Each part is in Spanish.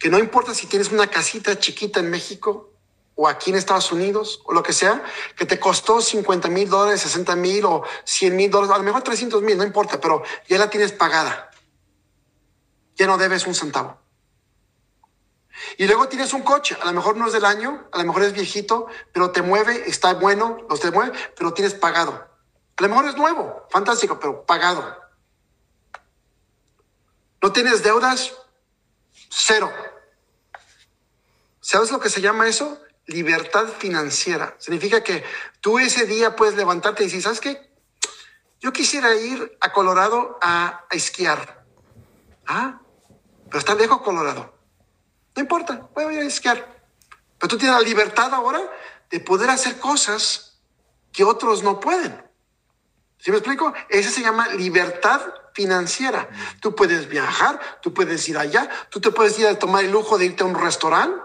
que no importa si tienes una casita chiquita en México o aquí en Estados Unidos o lo que sea, que te costó 50 mil dólares, 60 mil o 100 mil dólares, a lo mejor 300 mil, no importa, pero ya la tienes pagada. Ya no debes un centavo. Y luego tienes un coche, a lo mejor no es del año, a lo mejor es viejito, pero te mueve, está bueno, los te mueve, pero tienes pagado. A lo mejor es nuevo, fantástico, pero pagado. No tienes deudas, cero. ¿Sabes lo que se llama eso? Libertad financiera. Significa que tú ese día puedes levantarte y decir, ¿sabes qué? Yo quisiera ir a Colorado a, a esquiar. Ah, pero está lejos Colorado. No importa, voy a esquiar. Pero tú tienes la libertad ahora de poder hacer cosas que otros no pueden. ¿Sí me explico? Ese se llama libertad financiera. Tú puedes viajar, tú puedes ir allá, tú te puedes ir a tomar el lujo de irte a un restaurante.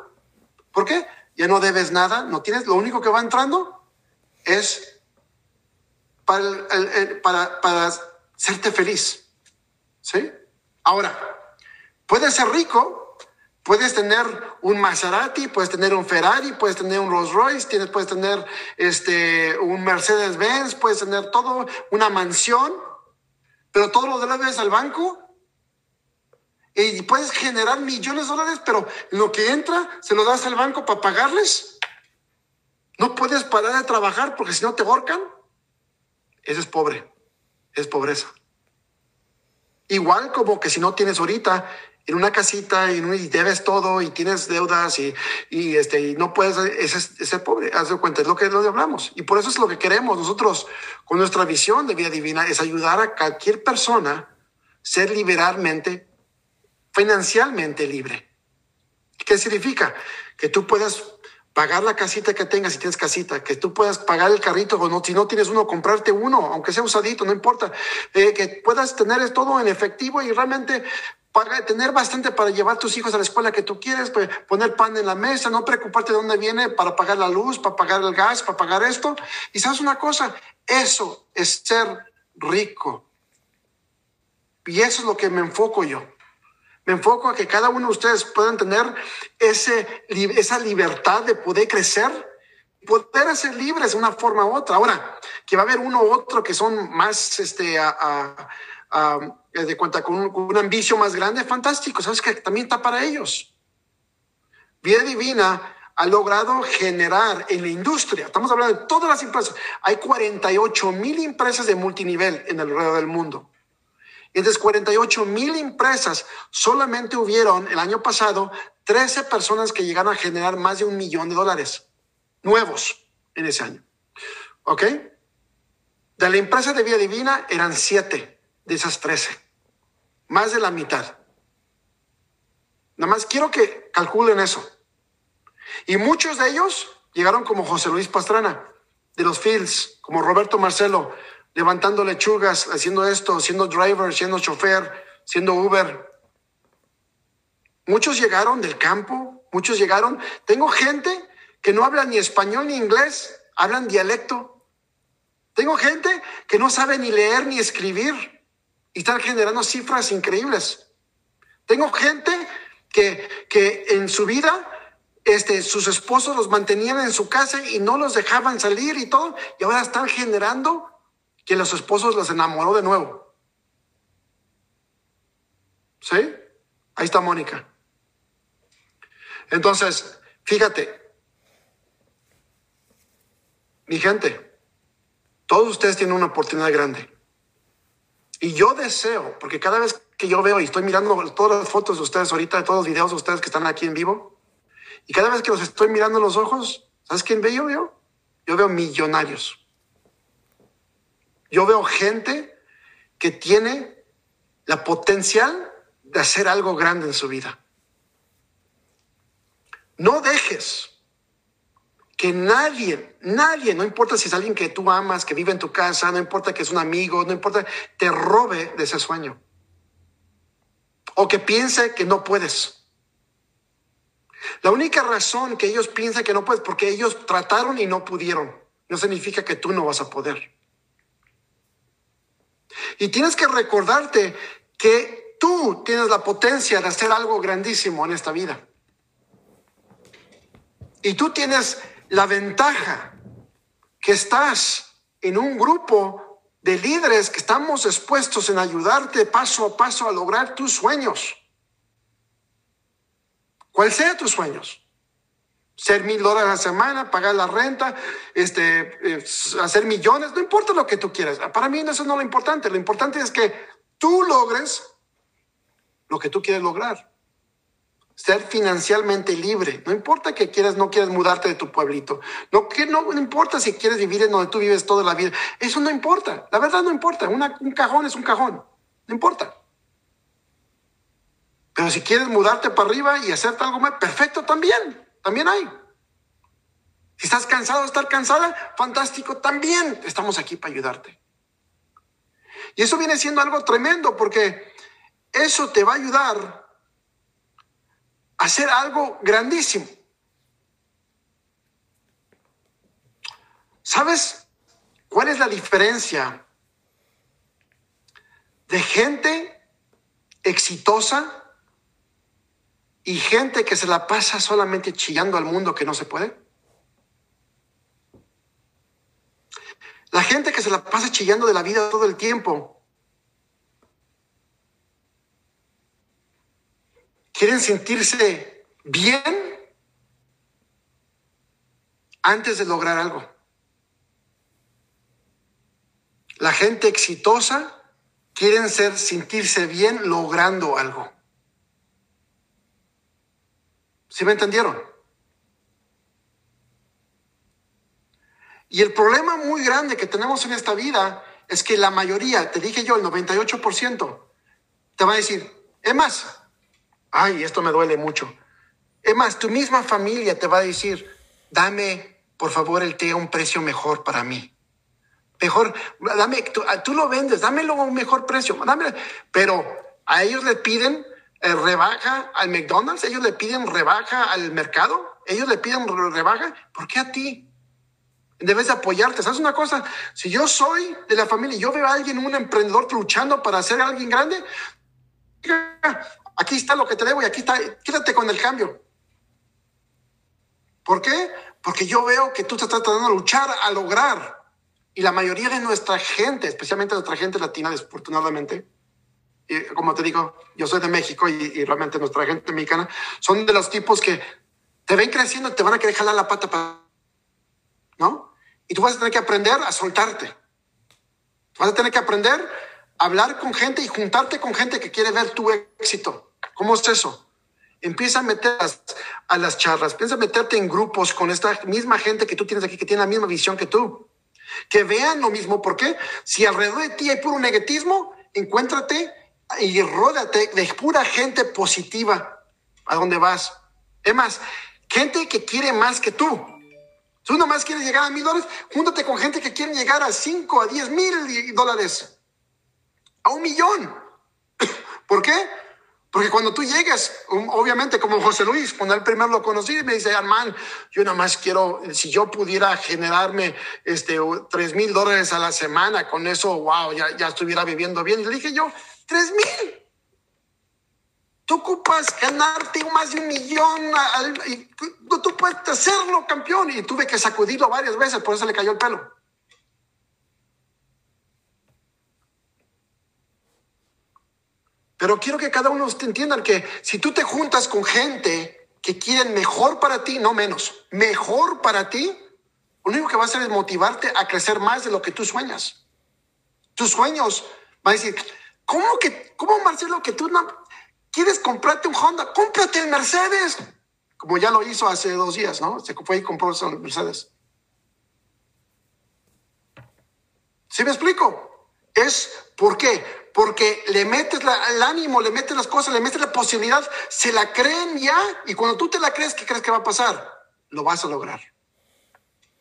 ¿Por qué? Ya no debes nada, no tienes, lo único que va entrando es para, para, para serte feliz. ¿Sí? Ahora, puedes ser rico Puedes tener un Maserati, puedes tener un Ferrari, puedes tener un Rolls Royce, tienes, puedes tener este, un Mercedes Benz, puedes tener todo, una mansión, pero todo lo debes al banco. Y puedes generar millones de dólares, pero lo que entra se lo das al banco para pagarles. No puedes parar de trabajar porque si no te ahorcan. Ese es pobre, es pobreza. Igual como que si no tienes ahorita en una casita y, debes todo y tienes deudas y, y este, y no puedes ser pobre. Haz de cuenta, es lo que, lo hablamos. Y por eso es lo que queremos nosotros con nuestra visión de vida divina, es ayudar a cualquier persona ser liberalmente, financialmente libre. ¿Qué significa? Que tú puedas pagar la casita que tengas si tienes casita, que tú puedas pagar el carrito o no, si no tienes uno, comprarte uno, aunque sea usadito, no importa, eh, que puedas tener todo en efectivo y realmente para tener bastante para llevar tus hijos a la escuela que tú quieres, pues, poner pan en la mesa, no preocuparte de dónde viene para pagar la luz, para pagar el gas, para pagar esto. Y sabes una cosa, eso es ser rico. Y eso es lo que me enfoco yo. Me enfoco a que cada uno de ustedes puedan tener ese, esa libertad de poder crecer, poder ser libres de una forma u otra. Ahora, que va a haber uno u otro que son más, este, a de cuenta con un, ambicio más grande, fantástico, sabes que también está para ellos. Vida Divina ha logrado generar en la industria, estamos hablando de todas las empresas, hay 48 mil empresas de multinivel en el alrededor del mundo. Entonces 48 mil empresas, solamente hubieron el año pasado 13 personas que llegaron a generar más de un millón de dólares nuevos en ese año. ¿Ok? De la empresa de Vida Divina eran 7 de esas 13. Más de la mitad. Nada más quiero que calculen eso. Y muchos de ellos llegaron como José Luis Pastrana, de los Fields, como Roberto Marcelo, levantando lechugas, haciendo esto, siendo driver, siendo chofer, siendo Uber. Muchos llegaron del campo, muchos llegaron. Tengo gente que no habla ni español ni inglés, hablan dialecto. Tengo gente que no sabe ni leer ni escribir y están generando cifras increíbles. Tengo gente que, que en su vida este, sus esposos los mantenían en su casa y no los dejaban salir y todo, y ahora están generando que los esposos los enamoró de nuevo. ¿Sí? Ahí está Mónica. Entonces, fíjate, mi gente, todos ustedes tienen una oportunidad grande. Y yo deseo, porque cada vez que yo veo y estoy mirando todas las fotos de ustedes ahorita, todos los videos de ustedes que están aquí en vivo, y cada vez que los estoy mirando los ojos, ¿sabes quién veo yo? Yo veo millonarios. Yo veo gente que tiene la potencial de hacer algo grande en su vida. No dejes que nadie, nadie, no importa si es alguien que tú amas, que vive en tu casa, no importa que es un amigo, no importa, te robe de ese sueño. O que piense que no puedes. La única razón que ellos piensan que no puedes, porque ellos trataron y no pudieron, no significa que tú no vas a poder. Y tienes que recordarte que tú tienes la potencia de hacer algo grandísimo en esta vida. Y tú tienes la ventaja que estás en un grupo de líderes que estamos expuestos en ayudarte paso a paso a lograr tus sueños. ¿Cuál sea tus sueños? Ser mil dólares a la semana, pagar la renta, este, eh, hacer millones, no importa lo que tú quieras. Para mí eso no es lo importante. Lo importante es que tú logres lo que tú quieres lograr. Ser financieramente libre. No importa que quieras, no quieras mudarte de tu pueblito. No, que no, importa si quieres vivir en donde tú vives toda la vida. Eso no importa. La verdad no importa. un cajón es un cajón. No importa. Pero si quieres mudarte para arriba y hacerte algo más, perfecto también. También hay. Si estás cansado de estar cansada, fantástico, también estamos aquí para ayudarte. Y eso viene siendo algo tremendo porque eso te va a ayudar hacer algo grandísimo. ¿Sabes cuál es la diferencia de gente exitosa y gente que se la pasa solamente chillando al mundo que no se puede? La gente que se la pasa chillando de la vida todo el tiempo quieren sentirse bien antes de lograr algo. La gente exitosa quieren ser sentirse bien logrando algo. ¿Sí me entendieron? Y el problema muy grande que tenemos en esta vida es que la mayoría, te dije yo, el 98%, te va a decir, es más, ay, esto me duele mucho. Es más, tu misma familia te va a decir, dame, por favor, el té a un precio mejor para mí. Mejor, dame, tú, lo vendes, dámelo a un mejor precio. Dame, pero a ellos le piden eh, rebaja al McDonald's, ellos le piden rebaja al mercado, ellos le piden rebaja. ¿Por qué a ti? Debes de apoyarte. ¿Sabes una cosa? Si yo soy de la familia y yo veo a alguien, un emprendedor luchando para ser alguien grande, aquí está lo que te debo y aquí está, quédate con el cambio. ¿Por qué? Porque yo veo que tú te estás tratando de luchar a lograr. Y la mayoría de nuestra gente, especialmente nuestra gente latina, desafortunadamente, y como te digo, yo soy de México y, realmente nuestra gente mexicana, son de los tipos que te ven creciendo y te van a querer jalar la pata para... ¿No? Y tú vas a tener que aprender a soltarte. Vas a tener que aprender hablar con gente y juntarte con gente que quiere ver tu éxito. ¿Cómo es eso? Empieza a meter a las charlas, empieza meterte en grupos con esta misma gente que tú tienes aquí, que tiene la misma visión que tú. Que vean lo mismo. ¿Por qué? Si alrededor de ti hay puro negativismo, encuéntrate y ródate de pura gente positiva a donde vas. Es más, gente que quiere más que tú. Si uno más quiere llegar a mil dólares, júntate con gente que quiere llegar a cinco, a diez mil dólares a un millón. ¿Por qué? Porque cuando tú llegas, obviamente como José Luis, cuando él primero lo conocí, me dice, hermano, yo nada más quiero, si yo pudiera generarme este, tres mil dólares a la semana, con eso, wow, ya, ya estuviera viviendo bien. Le dije yo, tres mil. Tú ocupas ganarte más de un millón, y tú puedes hacerlo, campeón. Y tuve que sacudirlo varias veces, por eso le cayó el pelo. Pero quiero que cada uno entiendan que si tú te juntas con gente que quieren mejor para ti, no menos, mejor para ti, lo único que va a hacer es motivarte a crecer más de lo que tú sueñas. Tus sueños va a decir, ¿cómo que, cómo Marcelo, que tú no quieres comprarte un Honda? Cómprate el Mercedes. Como ya lo hizo hace dos días, ¿no? Se fue y compró el Mercedes. ¿Sí me explico? Es, ¿por qué? Porque le metes el ánimo, le metes las cosas, le metes la posibilidad, se la creen ya, y cuando tú te la crees, ¿qué crees que va a pasar? Lo vas a lograr.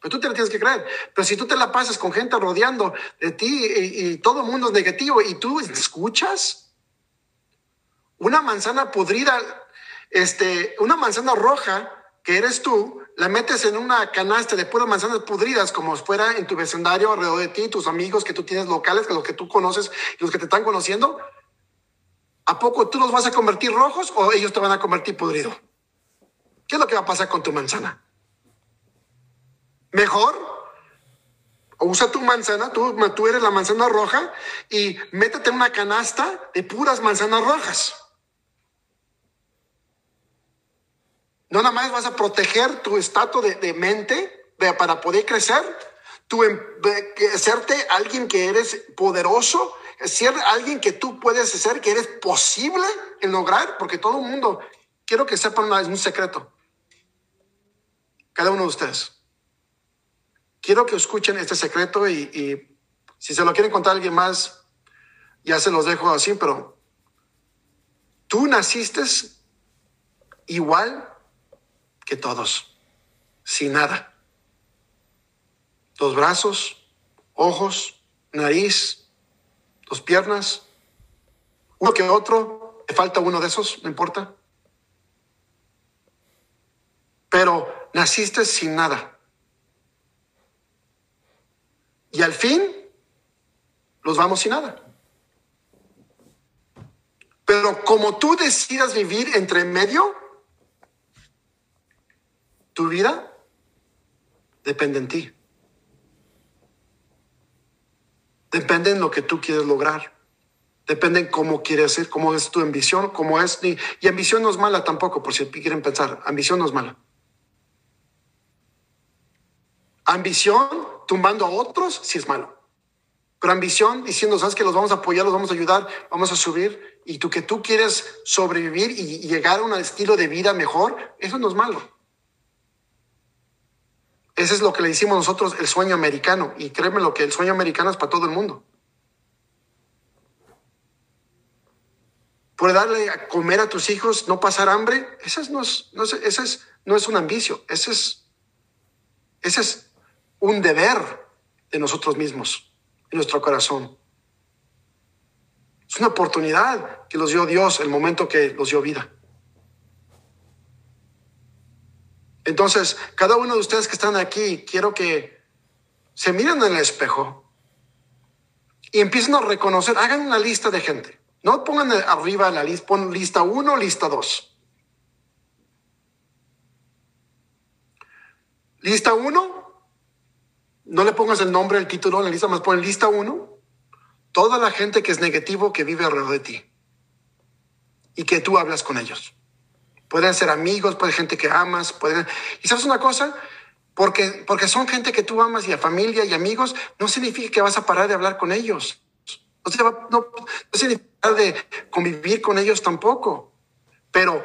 Pero tú te la tienes que creer. Pero si tú te la pasas con gente rodeando de ti y, todo el mundo es negativo y tú escuchas, una manzana podrida, este, una manzana roja que eres tú, la metes en una canasta de puras manzanas podridas, como fuera en tu vecindario, alrededor de ti, tus amigos que tú tienes locales, que los que tú conoces y los que te están conociendo, ¿A poco tú los vas a convertir rojos o ellos te van a convertir podrido? ¿Qué es lo que va a pasar con tu manzana? Mejor usa tu manzana, tú, tú eres la manzana roja y métete en una canasta de puras manzanas rojas. No nada más vas a proteger tu estado de, mente para poder crecer, tu, em, serte alguien que eres poderoso, ser alguien que tú puedes ser, que eres posible en lograr, porque todo el mundo, quiero que sepan una, un secreto, cada uno de ustedes. Quiero que escuchen este secreto y, y si se lo quieren contar a alguien más, ya se los dejo así, pero tú naciste igual que todos, sin nada. Dos brazos, ojos, nariz, dos piernas, uno que otro, le falta uno de esos, no importa. Pero naciste sin nada. Y al fin, los vamos sin nada. Pero como tú decidas vivir entre medio, tu vida depende en ti. Depende en lo que tú quieres lograr. Depende en cómo quieres ser, cómo es tu ambición, cómo es. Y ambición no es mala tampoco, por si quieren pensar. Ambición no es mala. Ambición tumbando a otros sí es malo. Pero ambición diciendo, sabes que los vamos a apoyar, los vamos a ayudar, vamos a subir. Y tú que tú quieres sobrevivir y llegar a un estilo de vida mejor, eso no es malo. Ese es lo que le decimos nosotros el sueño americano. Y créeme lo que el sueño americano es para todo el mundo. Por darle a comer a tus hijos, no pasar hambre, ese no es, no ese es, no es un ambicio, ese es, ese es un deber de nosotros mismos, en nuestro corazón. Es una oportunidad que los dio Dios el momento que los dio vida. Entonces, cada uno de ustedes que están aquí, quiero que se miren en el espejo y empiecen a reconocer, hagan una lista de gente. No pongan arriba la lista, pon lista 1, lista 2. Lista 1, no le pongas el nombre, el título en la lista, más pon lista 1, toda la gente que es negativo que vive alrededor de ti y que tú hablas con ellos. Pueden ser amigos, puede ser gente que amas, pueden... ¿Y sabes una cosa? Porque, porque son gente que tú amas y a familia y amigos, no significa que vas a parar de hablar con ellos. O sea, no, no significa de convivir con ellos tampoco. Pero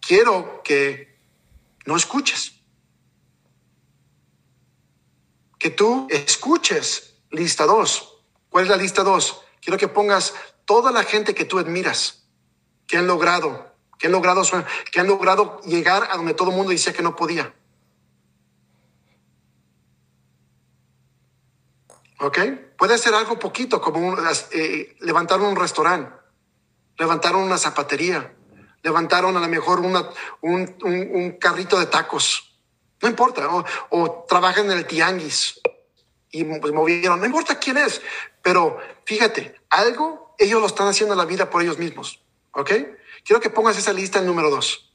quiero que no escuches. Que tú escuches lista dos. ¿Cuál es la lista dos? Quiero que pongas toda la gente que tú admiras, que han logrado que han logrado, que han logrado llegar a donde todo el mundo decía que no podía. ¿Ok? Puede ser algo poquito, como eh, levantar un restaurante, levantaron una zapatería, levantaron a lo mejor una, un, un, carrito de tacos. No importa. O, o trabajan en el tianguis y pues, movieron. No importa quién es. Pero fíjate, algo ellos lo están haciendo en la vida por ellos mismos. ¿Ok? Quiero que pongas esa lista en número dos.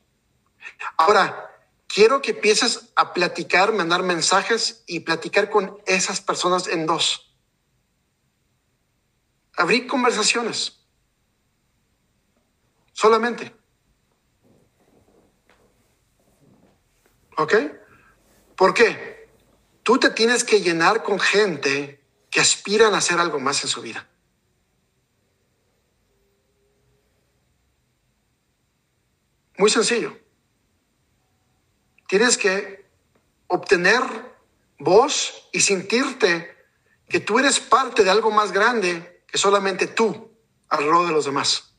Ahora, quiero que empieces a platicar, mandar mensajes y platicar con esas personas en dos. Abrir conversaciones. Solamente. ¿Ok? ¿Por qué? Tú te tienes que llenar con gente que aspiran a hacer algo más en su vida. Muy sencillo. Tienes que obtener voz y sentirte que tú eres parte de algo más grande que solamente tú alrededor de los demás.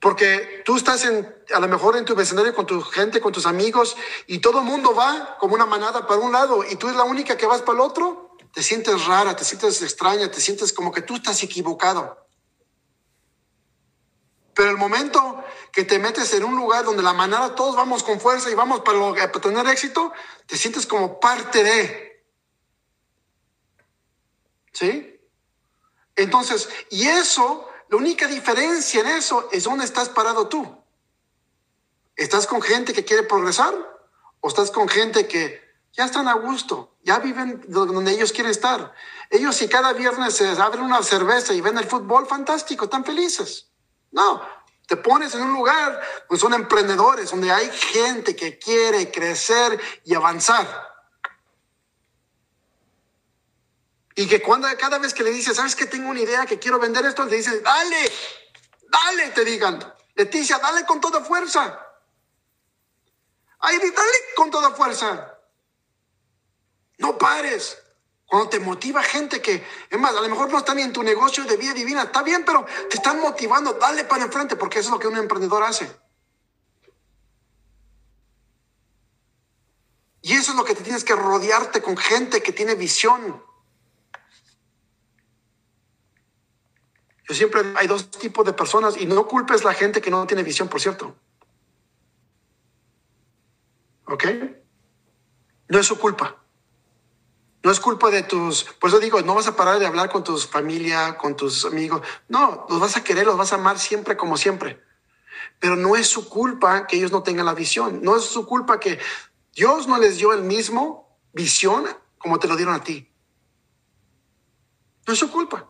Porque tú estás en, a lo mejor en tu vecindario con tu gente, con tus amigos, y todo el mundo va como una manada para un lado y tú eres la única que vas para el otro. Te sientes rara, te sientes extraña, te sientes como que tú estás equivocado. Pero el momento que te metes en un lugar donde la manada todos vamos con fuerza y vamos para, tener éxito, te sientes como parte de. ¿Sí? Entonces, y eso, la única diferencia en eso es dónde estás parado tú. ¿Estás con gente que quiere progresar o estás con gente que ya están a gusto, ya viven donde ellos quieren estar? Ellos si cada viernes se abren una cerveza y ven el fútbol, fantástico, están felices. No, te pones en un lugar donde son emprendedores, donde hay gente que quiere crecer y avanzar. Y que cuando cada vez que le dices, ¿sabes que tengo una idea que quiero vender esto? Le dices, dale, dale, te digan. Leticia, dale con toda fuerza. Ay, dale con toda fuerza. No pares. Cuando te motiva gente que, es más, a lo mejor no está ni en tu negocio de vida divina, está bien, pero te están motivando, dale para enfrente, porque eso es lo que un emprendedor hace. Y eso es lo que te tienes que rodearte con gente que tiene visión. Yo siempre hay dos tipos de personas y no culpes la gente que no tiene visión, por cierto. ¿Ok? No es su culpa. No es culpa de tus, por eso digo, no vas a parar de hablar con tu familia, con tus amigos. No, los vas a querer, los vas a amar siempre como siempre. Pero no es su culpa que ellos no tengan la visión. No es su culpa que Dios no les dio el mismo visión como te lo dieron a ti. No es su culpa.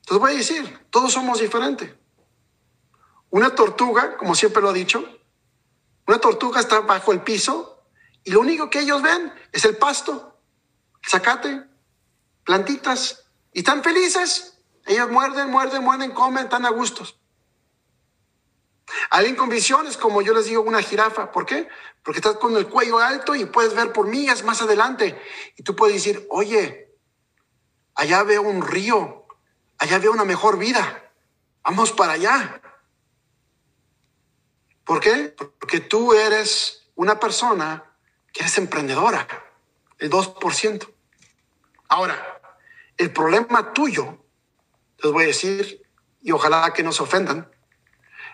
Entonces voy a decir, todos somos diferentes. Una tortuga, como siempre lo he dicho, una tortuga está bajo el piso y lo único que ellos ven es el pasto, zacate, plantitas, y están felices. Ellos muerden, muerden, muerden, comen, están a gustos. Alguien con visiones, como yo les digo, una jirafa. ¿Por qué? Porque estás con el cuello alto y puedes ver por millas más adelante. Y tú puedes decir, oye, allá veo un río, allá veo una mejor vida. Vamos para allá. ¿Por qué? Porque tú eres una persona que eres emprendedora, el 2%. Ahora, el problema tuyo, les voy a decir, y ojalá que no se ofendan,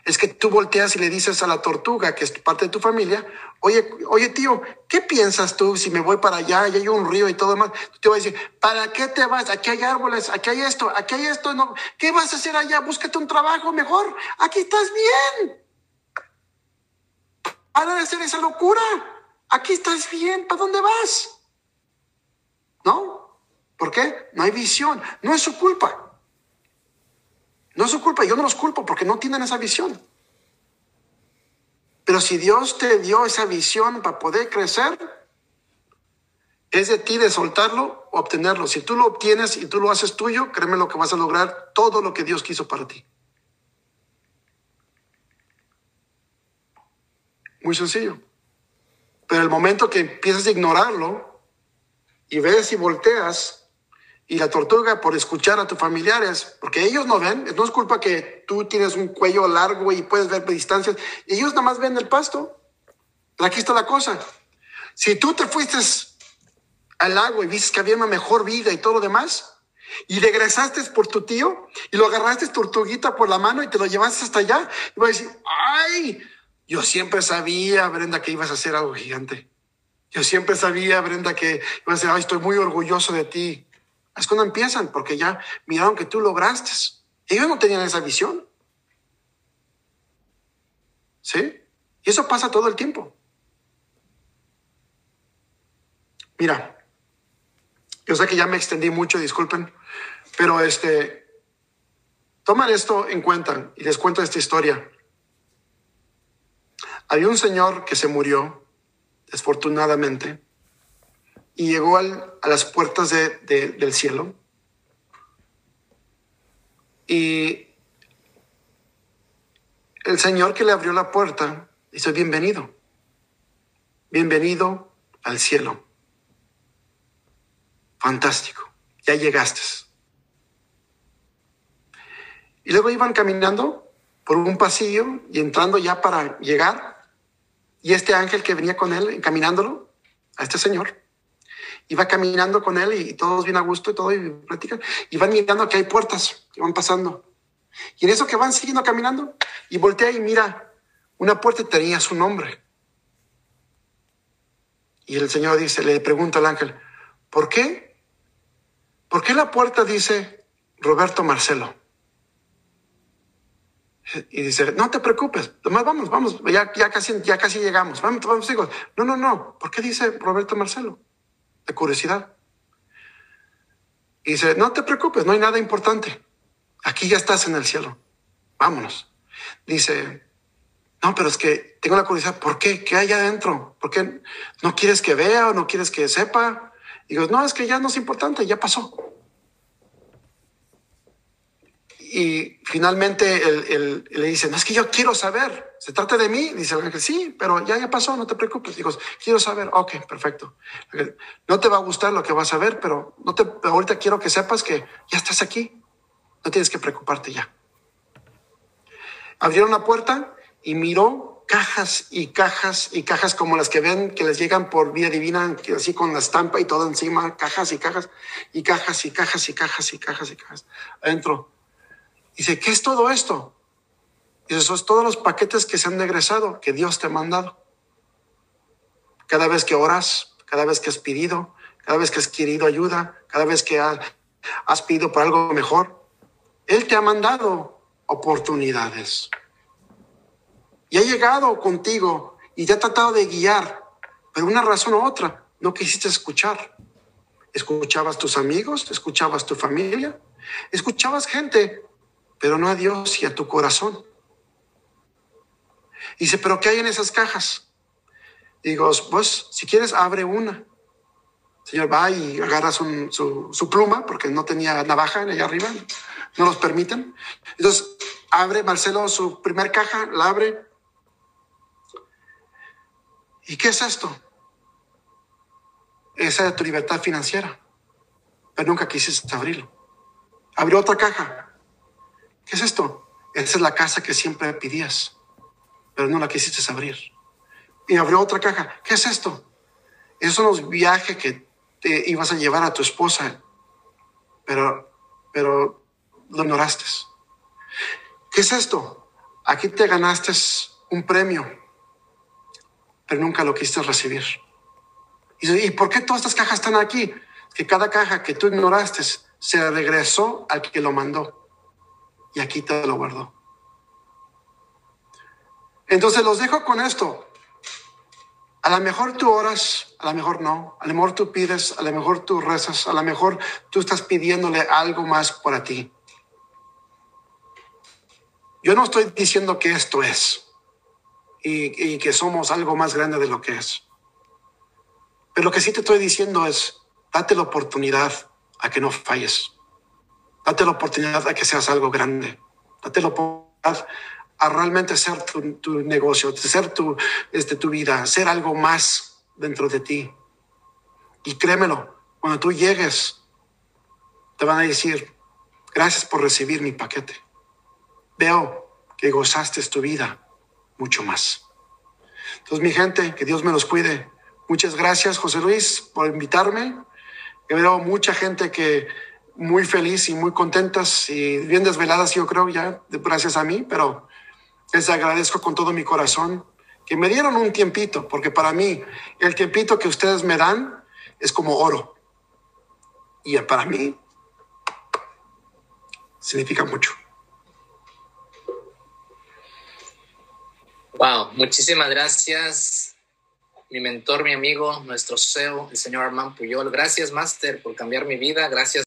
es que tú volteas y le dices a la tortuga, que es parte de tu familia, oye, oye tío, ¿qué piensas tú si me voy para allá y hay un río y todo demás? te voy a decir, ¿para qué te vas? Aquí hay árboles, aquí hay esto, aquí hay esto, no. ¿qué vas a hacer allá? Búscate un trabajo mejor, aquí estás bien. Para de hacer esa locura. Aquí estás bien. ¿Para dónde vas? ¿No? ¿Por qué? No hay visión. No es su culpa. No es su culpa. Yo no los culpo porque no tienen esa visión. Pero si Dios te dio esa visión para poder crecer, es de ti de soltarlo o obtenerlo. Si tú lo obtienes y tú lo haces tuyo, créeme lo que vas a lograr todo lo que Dios quiso para ti. Muy sencillo. Pero el momento que empiezas a ignorarlo y ves y volteas y la tortuga por escuchar a tus familiares, porque ellos no ven, no es culpa que tú tienes un cuello largo y puedes ver distancias, ellos nada más ven el pasto. Aquí está la cosa. Si tú te fuiste al lago y viste que había una mejor vida y todo lo demás, y regresaste por tu tío y lo agarraste tortuguita por la mano y te lo llevaste hasta allá, y vas a decir, ay, yo siempre sabía, Brenda, que ibas a hacer algo gigante. Yo siempre sabía, Brenda, que ibas a decir, ay, estoy muy orgulloso de ti. Es cuando empiezan, porque ya miraron que tú lograste. Ellos no tenían esa visión. ¿Sí? Y eso pasa todo el tiempo. Mira, yo sé que ya me extendí mucho, disculpen, pero este, toman esto en cuenta y les cuento esta historia. Había un señor que se murió, desfortunadamente, y llegó a las puertas del cielo. Y el señor que le abrió la puerta dice, bienvenido, bienvenido al cielo. Fantástico, ya llegaste. Y luego iban caminando por un pasillo y entrando ya para llegar y este ángel que venía con él, encaminándolo, a este señor, iba caminando con él y todos bien a gusto y todo, y platican, y van mirando que hay puertas que van pasando. Y en eso que van siguiendo caminando, y voltea y mira, una puerta tenía su nombre. Y el Señor dice, le pregunta al ángel, ¿por qué? ¿Por qué la puerta dice Roberto Marcelo. Y dice, no te preocupes, vamos, vamos, ya, ya, casi, ya casi llegamos, vamos, vamos, hijos. No, no, no, ¿por qué dice Roberto Marcelo? De curiosidad. Y dice, no te preocupes, no hay nada importante. Aquí ya estás en el cielo. Vámonos. Dice, no, pero es que tengo la curiosidad, ¿por qué? ¿Qué hay adentro? ¿Por qué no quieres que vea o no quieres que sepa? Y digo, no, es que ya no es importante, ya pasó. Y finalmente él, le dice, no es que yo quiero saber, se trata de mí. Dice el ángel, sí, pero ya, ya pasó, no te preocupes. Digo, quiero saber, ok, perfecto. No te va a gustar lo que vas a ver, pero no te, ahorita quiero que sepas que ya estás aquí. No tienes que preocuparte ya. Abrieron la puerta y miró cajas y cajas y cajas como las que ven que les llegan por vía divina, así con la estampa y todo encima, cajas y cajas y cajas y cajas y cajas y cajas y cajas. Adentro Dice, ¿qué es todo esto? Dice, son todos los paquetes que se han egresado, que Dios te ha mandado. Cada vez que oras, cada vez que has pedido, cada vez que has querido ayuda, cada vez que has pedido por algo mejor, Él te ha mandado oportunidades. Y ha llegado contigo y te ha tratado de guiar, pero una razón u otra no quisiste escuchar. Escuchabas tus amigos, escuchabas tu familia, escuchabas gente pero no a Dios y a tu corazón. Dice, pero ¿qué hay en esas cajas? Digo, pues si quieres, abre una. señor va y agarra su, su, pluma, porque no tenía navaja allá arriba, no los permiten. Entonces, abre Marcelo su primer caja, la abre. ¿Y qué es esto? Esa es tu libertad financiera, pero nunca quisiste abrirlo. Abrió otra caja, ¿Qué es esto? Esa es la casa que siempre pedías, pero no la quisiste abrir. Y abrió otra caja. ¿Qué es esto? Esos son los viajes que te ibas a llevar a tu esposa, pero, pero lo ignoraste. ¿Qué es esto? Aquí te ganaste un premio, pero nunca lo quisiste recibir. ¿Y por qué todas estas cajas están aquí? Que cada caja que tú ignoraste se regresó al que lo mandó y aquí te lo guardo. Entonces los dejo con esto. A lo mejor tú oras, a lo mejor no, a lo mejor tú pides, a lo mejor tú rezas, a lo mejor tú estás pidiéndole algo más para ti. Yo no estoy diciendo que esto es y, y que somos algo más grande de lo que es. Pero lo que sí te estoy diciendo es, date la oportunidad a que no falles. Date la oportunidad a que seas algo grande. Date la oportunidad a realmente ser tu, negocio, ser tu, este, tu vida, ser algo más dentro de ti. Y créemelo, cuando tú llegues, te van a decir, gracias por recibir mi paquete. Veo que gozaste tu vida mucho más. Entonces, mi gente, que Dios me los cuide. Muchas gracias, José Luis, por invitarme. Veo mucha gente que muy feliz y muy contentas y bien desveladas, yo creo, ya, gracias a mí, pero les agradezco con todo mi corazón que me dieron un tiempito, porque para mí el tiempito que ustedes me dan es como oro. Y para mí significa mucho. Wow, muchísimas gracias, mi mentor, mi amigo, nuestro CEO, el señor Armand Puyol. Gracias, Master, por cambiar mi vida. Gracias.